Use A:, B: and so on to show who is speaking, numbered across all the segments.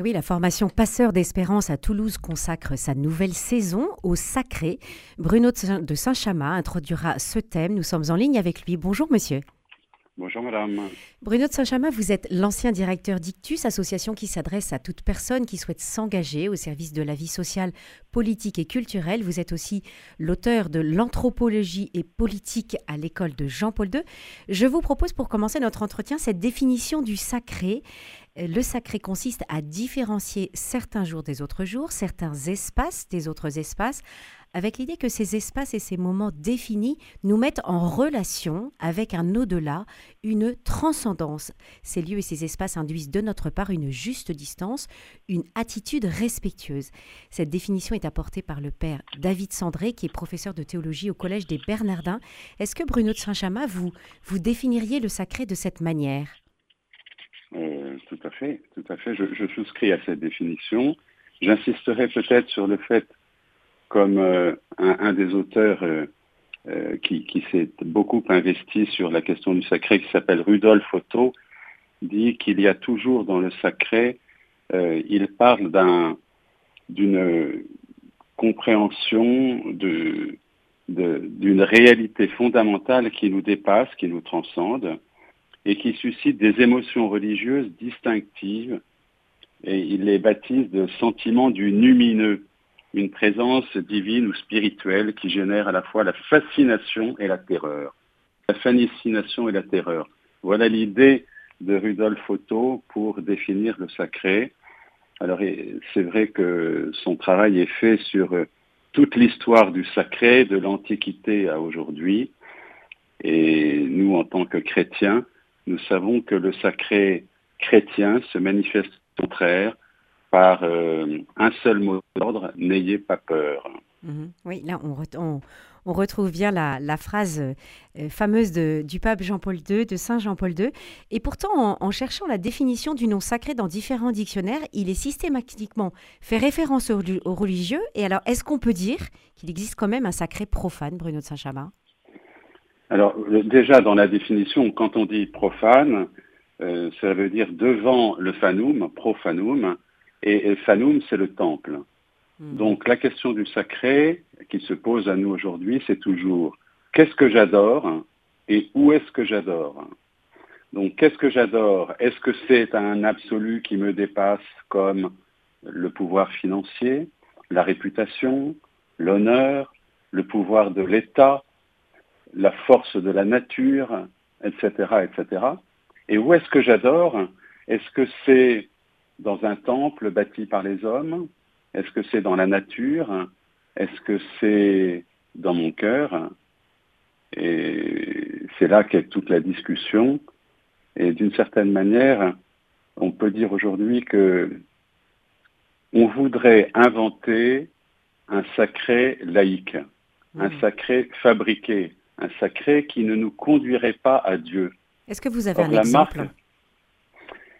A: Oui, la formation Passeur d'Espérance à Toulouse consacre sa nouvelle saison au sacré. Bruno de Saint-Chamas introduira ce thème. Nous sommes en ligne avec lui. Bonjour monsieur.
B: Bonjour madame.
A: Bruno de Saint-Chamas, vous êtes l'ancien directeur d'Ictus, association qui s'adresse à toute personne qui souhaite s'engager au service de la vie sociale, politique et culturelle. Vous êtes aussi l'auteur de l'anthropologie et politique à l'école de Jean-Paul II. Je vous propose pour commencer notre entretien cette définition du sacré. Le sacré consiste à différencier certains jours des autres jours, certains espaces des autres espaces, avec l'idée que ces espaces et ces moments définis nous mettent en relation avec un au-delà, une transcendance. Ces lieux et ces espaces induisent de notre part une juste distance, une attitude respectueuse. Cette définition est apportée par le père David Sandré, qui est professeur de théologie au Collège des Bernardins. Est-ce que Bruno de Saint-Chamas, vous, vous définiriez le sacré de cette manière?
B: euh, tout à fait, tout à fait. Je, souscris à cette définition. J'insisterai peut-être sur le fait, comme euh, un, des auteurs euh, qui, s'est beaucoup investi sur la question du sacré, qui s'appelle Rudolf Otto, dit qu'il y a toujours dans le sacré, il parle d'une compréhension d'une réalité fondamentale qui nous dépasse, qui nous transcende, et qui suscite des émotions religieuses distinctives. Et il les baptise de sentiments du numineux, une présence divine ou spirituelle qui génère à la fois la fascination et la terreur. La fascination et la terreur. Voilà l'idée de Rudolf Otto pour définir le sacré. Alors c'est vrai que son travail est fait sur toute l'histoire du sacré de l'Antiquité à aujourd'hui. Et nous, en tant que chrétiens, nous savons que le sacré chrétien se manifeste au contraire par euh, un seul mot d'ordre, n'ayez pas peur.
A: Mhm. Oui, là, on, retrouve bien la, phrase euh, fameuse du pape Jean-Paul II, de Saint Jean-Paul II. Et pourtant, en, cherchant la définition du nom sacré dans différents dictionnaires, il est systématiquement fait référence aux au religieux. Et alors, est-ce qu'on peut dire qu'il existe quand même un sacré profane, Bruno de Saint-Chamas
B: alors déjà dans la définition, quand on dit profane, euh, ça veut dire devant le fanum, profanum, et, fanum c'est le temple. Hmm. Donc la question du sacré qui se pose à nous aujourd'hui, c'est toujours qu'est-ce que j'adore et où est-ce que j'adore? Donc qu'est-ce que j'adore? Est-ce que c'est un absolu qui me dépasse comme le pouvoir financier, la réputation, l'honneur, le pouvoir de l'État, la force de la nature, etc., etc. Et où est-ce que j'adore? Est-ce que c'est dans un temple bâti par les hommes? Est-ce que c'est dans la nature? Est-ce que c'est dans mon cœur? Et c'est là qu'est toute la discussion. Et d'une certaine manière, on peut dire aujourd'hui que on voudrait inventer un sacré laïque, un mmh. sacré fabriqué, un sacré qui ne nous conduirait pas à Dieu.
A: Est-ce que vous avez un exemple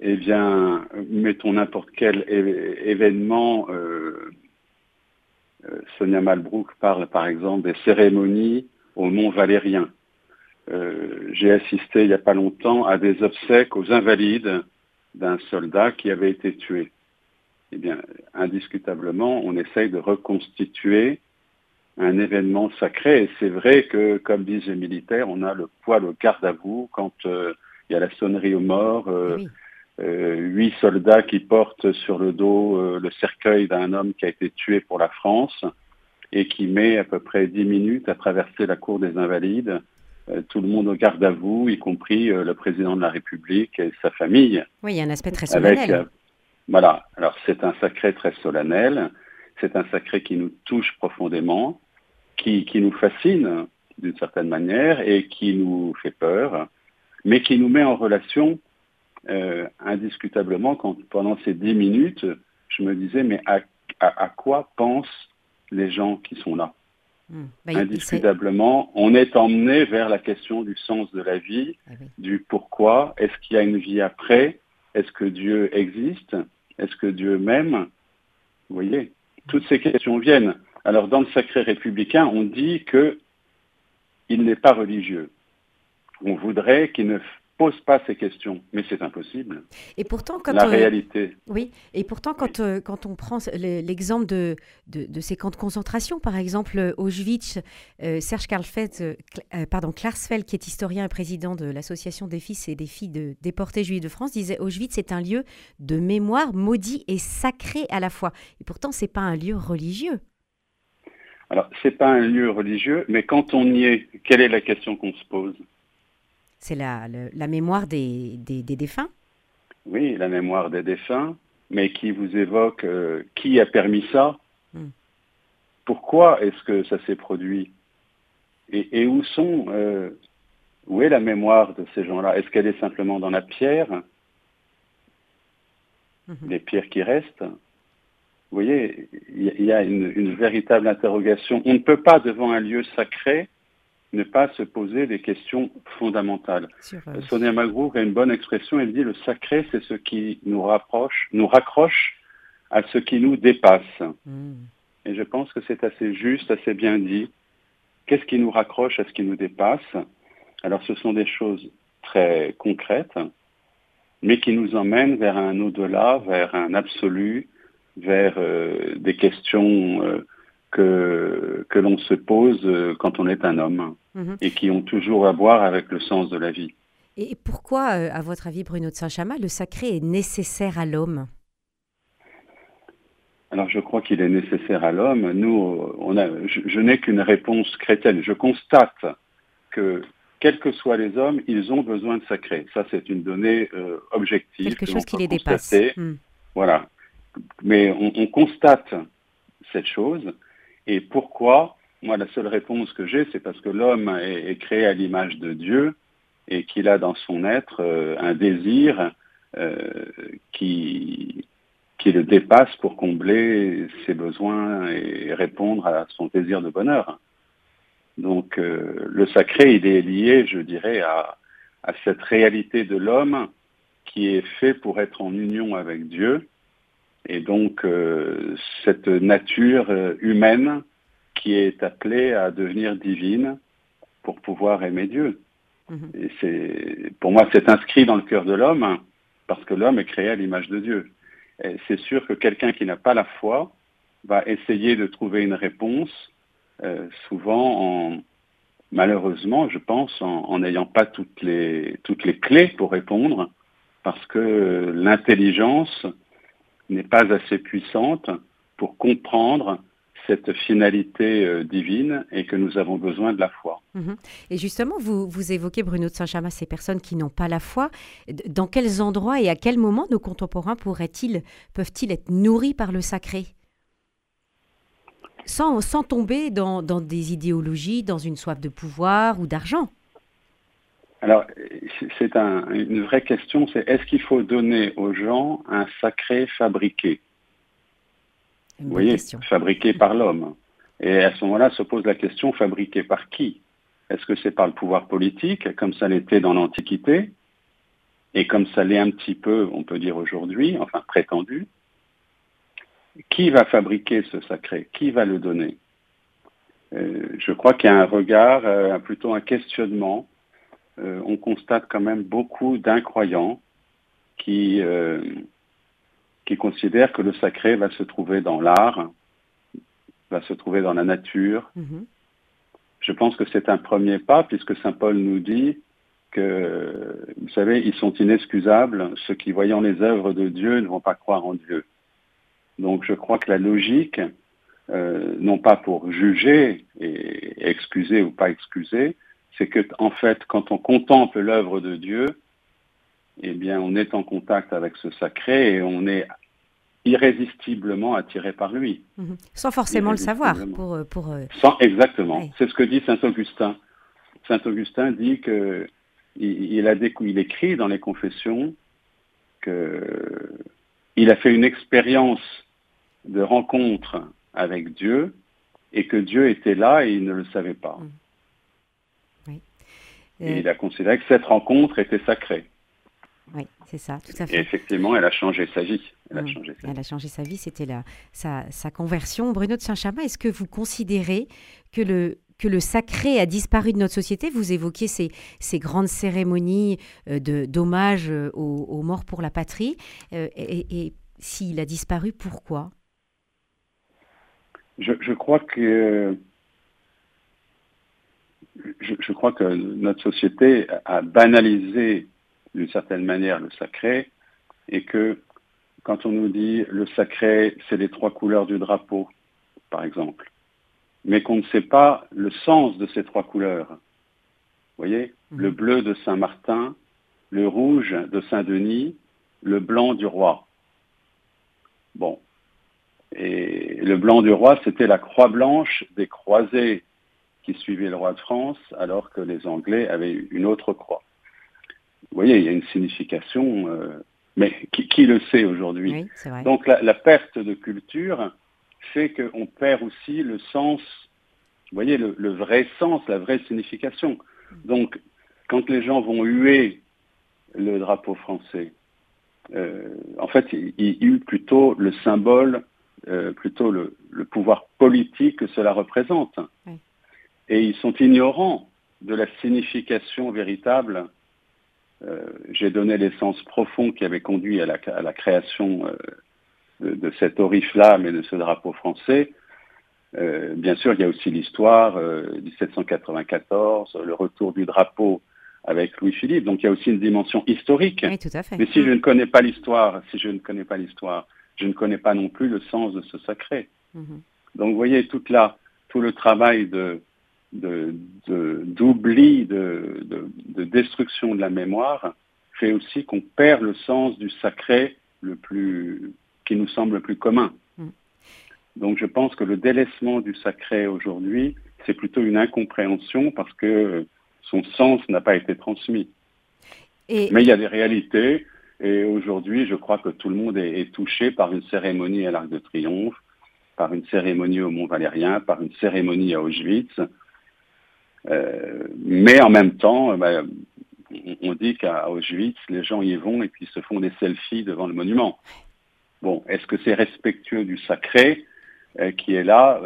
B: Eh bien, mettons n'importe quel événement. Euh, euh, Sonia Malbrook parle par exemple des cérémonies au Mont Valérien. Euh, j'ai assisté il n'y a pas longtemps à des obsèques aux invalides d'un soldat qui avait été tué. Eh bien, indiscutablement, on essaye de reconstituer un événement sacré. Et c'est vrai que, comme disent les militaires, on a le poil au garde à vous quand euh, il y a la sonnerie aux morts, euh, euh, huit soldats qui portent sur le dos le cercueil d'un homme qui a été tué pour la France et qui met à peu près dix minutes à traverser la cour des Invalides. tout le monde au garde à vous, y compris le président de la République et sa famille.
A: Oui, il y a un aspect très solennel.
B: voilà, alors c'est un sacré très solennel, c'est un sacré qui nous touche profondément, qui, nous fascine d'une certaine manière et qui nous fait peur, mais qui nous met en relation euh, indiscutablement quand pendant ces dix minutes, je me disais, mais à, quoi pensent les gens qui sont là? Hmm. bah, Indiscutablement, on est emmené vers la question du sens de la vie, ah du pourquoi, est-ce qu'il y a une vie après, est-ce que Dieu existe, est-ce que Dieu m'aime? Vous voyez, toutes ces questions viennent. Alors dans le sacré républicain, on dit qu'il n'est pas religieux. On voudrait qu'il ne pose pas ces questions. Mais c'est impossible.
A: Et pourtant, quand
B: la réalité.
A: Oui. Et pourtant, quand quand on prend l'exemple de, de, ces camps de concentration, par exemple Auschwitz, Serge Karlfeld, pardon, Klarsfeld, qui est historien et président de l'association des fils et des filles de déportés juifs de France, disait Auschwitz est un lieu de mémoire maudit et sacré à la fois. Et pourtant, c'est pas un lieu religieux.
B: Alors, c'est pas un lieu religieux, mais quand on y est, quelle est la question qu'on se pose?
A: C'est la, la, mémoire des, des, défunts?
B: Oui, la mémoire des défunts, mais qui vous évoque euh, qui a permis ça? Hmm. Pourquoi est-ce que ça s'est produit? Et, et, où sont euh, où est la mémoire de ces gens-là? Est-ce qu'elle est simplement dans la pierre? Mhm. Les pierres qui restent? Vous voyez, il y a une, véritable interrogation. On ne peut pas, devant un lieu sacré, ne pas se poser des questions fondamentales. Euh, Sonia Magroux a une bonne expression, elle dit le sacré, c'est ce qui nous rapproche, nous raccroche à ce qui nous dépasse. Mhm. Et je pense que c'est assez juste, assez bien dit. Qu'est-ce qui nous raccroche à ce qui nous dépasse? Alors ce sont des choses très concrètes, mais qui nous emmènent vers un au-delà, vers un absolu, vers euh, des questions euh, que, que l'on se pose euh, quand on est un homme mhm. et qui ont toujours à voir avec le sens de la vie.
A: Et pourquoi, à votre avis, Bruno de Saint-Chamas, le sacré est nécessaire à l'homme?
B: Alors je crois qu'il est nécessaire à l'homme. Nous, on a, je n'ai qu'une réponse chrétienne. Je constate que quels que soient les hommes, ils ont besoin de sacré. Ça, c'est une donnée euh, objective.
A: Quelque chose qui les dépasse.
B: Hmm. Voilà. Mais on, constate cette chose. Et pourquoi? Moi, la seule réponse que j'ai, c'est parce que l'homme est, créé à l'image de Dieu et qu'il a dans son être euh, un désir euh, qui, qui le dépasse pour combler ses besoins et répondre à son désir de bonheur. Donc euh, le sacré, il est lié, je dirais, à, cette réalité de l'homme qui est fait pour être en union avec Dieu, et donc euh, cette nature euh, humaine qui est appelée à devenir divine pour pouvoir aimer Dieu. Mhm. Et c'est, pour moi, c'est inscrit dans le cœur de l'homme parce que l'homme est créé à l'image de Dieu. Et c'est sûr que quelqu'un qui n'a pas la foi va essayer de trouver une réponse euh, souvent en, malheureusement, je pense, en n'ayant pas toutes les, toutes les clés pour répondre, parce que l'intelligence n'est pas assez puissante pour comprendre cette finalité euh, divine et que nous avons besoin de la foi.
A: Mhm. Et justement, vous, vous évoquez, Bruno de Saint-Chamas, ces personnes qui n'ont pas la foi. Dans quels endroits et à quel moment nos contemporains pourraient-ils, peuvent-ils être nourris par le sacré? Sans, sans tomber dans, des idéologies, dans une soif de pouvoir ou d'argent
B: Alors, c'est un, une vraie question, c'est est-ce qu'il faut donner aux gens un sacré fabriqué? Vous voyez, fabriqué par l'homme. Et à ce moment-là se pose la question, fabriqué par qui? Est-ce que c'est par le pouvoir politique, comme ça l'était dans l'Antiquité, et comme ça l'est un petit peu, on peut dire aujourd'hui, enfin prétendu qui va fabriquer ce sacré? Qui va le donner? Euh, Je crois qu'il y a un regard, euh, plutôt un questionnement. Euh, on constate quand même beaucoup d'incroyants qui, qui considèrent que le sacré va se trouver dans l'art, va se trouver dans la nature. Mm-hmm. Je pense que c'est un premier pas, puisque Saint Paul nous dit que, vous savez, ils sont inexcusables, ceux qui, voyant les œuvres de Dieu, ne vont pas croire en Dieu. Donc je crois que la logique, euh, non pas pour juger et excuser ou pas excuser, c'est que en fait, quand on contemple l'œuvre de Dieu, eh bien, on est en contact avec ce sacré et on est irrésistiblement attiré par lui.
A: Mhm. Sans forcément le savoir. Pour, euh, pour, euh,
B: Sans, exactement. C'est ce que dit Saint Augustin. Saint Augustin dit que il, a il écrit dans les confessions que il a fait une expérience de rencontre avec Dieu et que Dieu était là et il ne le savait pas. Mm. Et il a considéré que cette rencontre était sacrée.
A: Oui, c'est ça, tout à fait.
B: Et effectivement, elle a changé sa vie. Elle, a,
A: mm.
B: changé sa
A: elle a changé sa vie, c'était sa, sa, conversion. Bruno de Saint-Chamas, est-ce que vous considérez que le que le sacré a disparu de notre société? Vous évoquiez ces, ces grandes cérémonies de d'hommage aux, morts pour la patrie. et, s'il a disparu, pourquoi?
B: Je, je, crois que je, je, crois que notre société a banalisé d'une certaine manière le sacré et que quand on nous dit le sacré, c'est les trois couleurs du drapeau, par exemple, mais qu'on ne sait pas le sens de ces trois couleurs. Vous voyez, mhm. le bleu de Saint-Martin, le rouge de Saint-Denis, le blanc du roi. Bon. Et le blanc du roi, c'était la croix blanche des croisés qui suivaient le roi de France, alors que les Anglais avaient une autre croix. Vous voyez, il y a une signification, euh, mais qui, le sait aujourd'hui Donc la, perte de culture fait qu'on perd aussi le sens, vous voyez, le, vrai sens, la vraie signification. Donc, quand les gens vont huer le drapeau français, euh, en fait, ils, huent plutôt le symbole, euh, plutôt le, pouvoir politique que cela représente. Et ils sont ignorants de la signification véritable euh, j'ai donné l'essence profond qui avait conduit à la, création euh, de, cet oriflamme et de ce drapeau français. Euh, bien sûr, il y a aussi l'histoire, 1794, le retour du drapeau avec Louis-Philippe. Donc il y a aussi une dimension historique.
A: Oui, tout à fait.
B: Mais si je ne connais pas l'histoire, si je ne connais pas l'histoire, je ne connais pas non plus le sens de ce sacré. Mhm. Donc vous voyez toute tout le travail de, d'oubli, de, de, destruction de la mémoire, fait aussi qu'on perd le sens du sacré le plus, qui nous semble le plus commun. Mm. Donc je pense que le délaissement du sacré aujourd'hui, c'est plutôt une incompréhension parce que son sens n'a pas été transmis. Mais il y a des réalités, et aujourd'hui, je crois que tout le monde est, est touché par une cérémonie à l'Arc de Triomphe, par une cérémonie au Mont Valérien, par une cérémonie à Auschwitz, mais en même temps, euh, bah, on dit qu'à Auschwitz, les gens y vont et puis se font des selfies devant le monument. Bon, est-ce que c'est respectueux du sacré euh, qui est là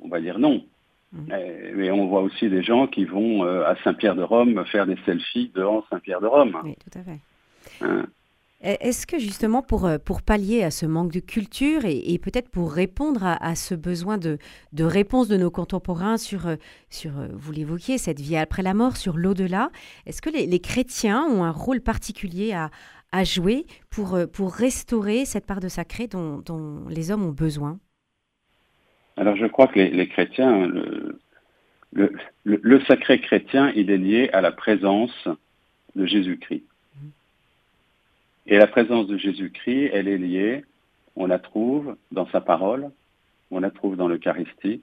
B: On va dire non. Mmh. Mais on voit aussi des gens qui vont à Saint-Pierre de Rome faire des selfies devant Saint-Pierre de Rome.
A: Oui, tout à fait. Hein est-ce que justement pour, euh, pour pallier à ce manque de culture et, peut-être pour répondre à, ce besoin de, réponse de nos contemporains sur, euh, euh, vous l'évoquiez, cette vie après la mort, sur l'au-delà, est-ce que les, chrétiens ont un rôle particulier à, jouer pour, restaurer cette part de sacré dont, les hommes ont besoin?
B: Alors je crois que les, chrétiens, le, le, le sacré chrétien, il est lié à la présence de Jésus-Christ. Et la présence de Jésus-Christ, elle est liée, on la trouve dans sa parole, on la trouve dans l'Eucharistie,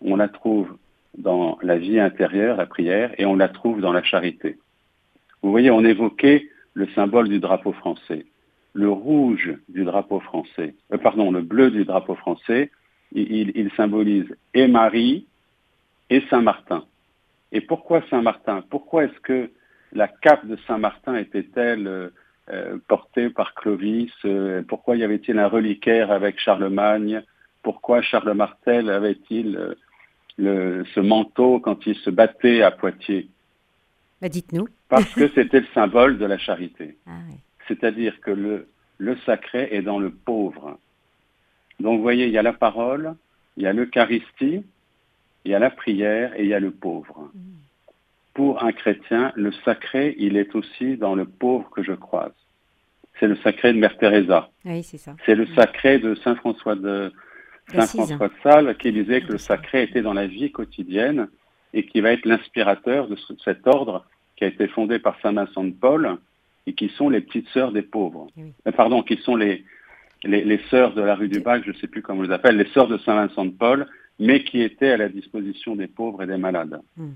B: on la trouve dans la vie intérieure, la prière, et on la trouve dans la charité. Vous voyez, on évoquait le symbole du drapeau français. Le rouge du drapeau français, euh, pardon, le bleu du drapeau français, il, il symbolise et Marie et Saint-Martin. Et pourquoi Saint-Martin? Pourquoi est-ce que la cape de Saint-Martin était-elle euh, euh, porté par Clovis euh, Pourquoi y avait-il un reliquaire avec Charlemagne? Pourquoi Charles Martel avait-il euh, ce manteau quand il se battait à Poitiers?
A: Bah, Dites-nous.
B: Parce que c'était le symbole de la charité. Ah C'est-à-dire que le, le sacré est dans le pauvre. Donc vous voyez, il y a la parole, il y a l'Eucharistie, il y a la prière et il y a le pauvre. Mm pour un chrétien, le sacré, il est aussi dans le pauvre que je croise. C'est le sacré de Mère Teresa.
A: Oui, c'est ça.
B: C'est le sacré de Saint François de Saint François de Sales qui disait que le sacré était dans la vie quotidienne et qui va être l'inspirateur de cet ordre qui a été fondé par Saint Vincent de Paul et qui sont les petites sœurs des pauvres. Euh, pardon, qui sont les, les, sœurs de la rue du Bac, je ne sais plus comment on les appelle, les sœurs de Saint Vincent de Paul, mais qui étaient à la disposition des pauvres et des malades. Hmm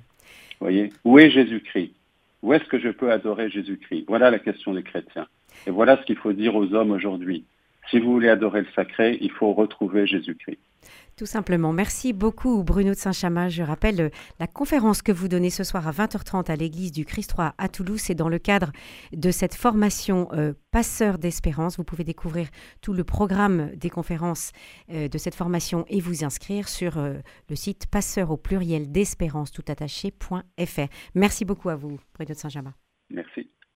B: voyez Où est Jésus-Christ? Où est-ce que je peux adorer Jésus-Christ? Voilà la question des chrétiens. Et voilà ce qu'il faut dire aux hommes aujourd'hui. Si vous voulez adorer le sacré, il faut retrouver Jésus-Christ.
A: Tout simplement. Merci beaucoup Bruno de Saint-Chamas. Je rappelle euh, la conférence que vous donnez ce soir à 20h30 à l'église du Christ 3 à Toulouse. C'est dans le cadre de cette formation euh, Passeur d'espérance. Vous pouvez découvrir tout le programme des conférences euh, de cette formation et vous inscrire sur le site passeur au pluriel d'espérance tout attaché.fr. Merci beaucoup à vous Bruno de Saint-Chamas.
B: Merci.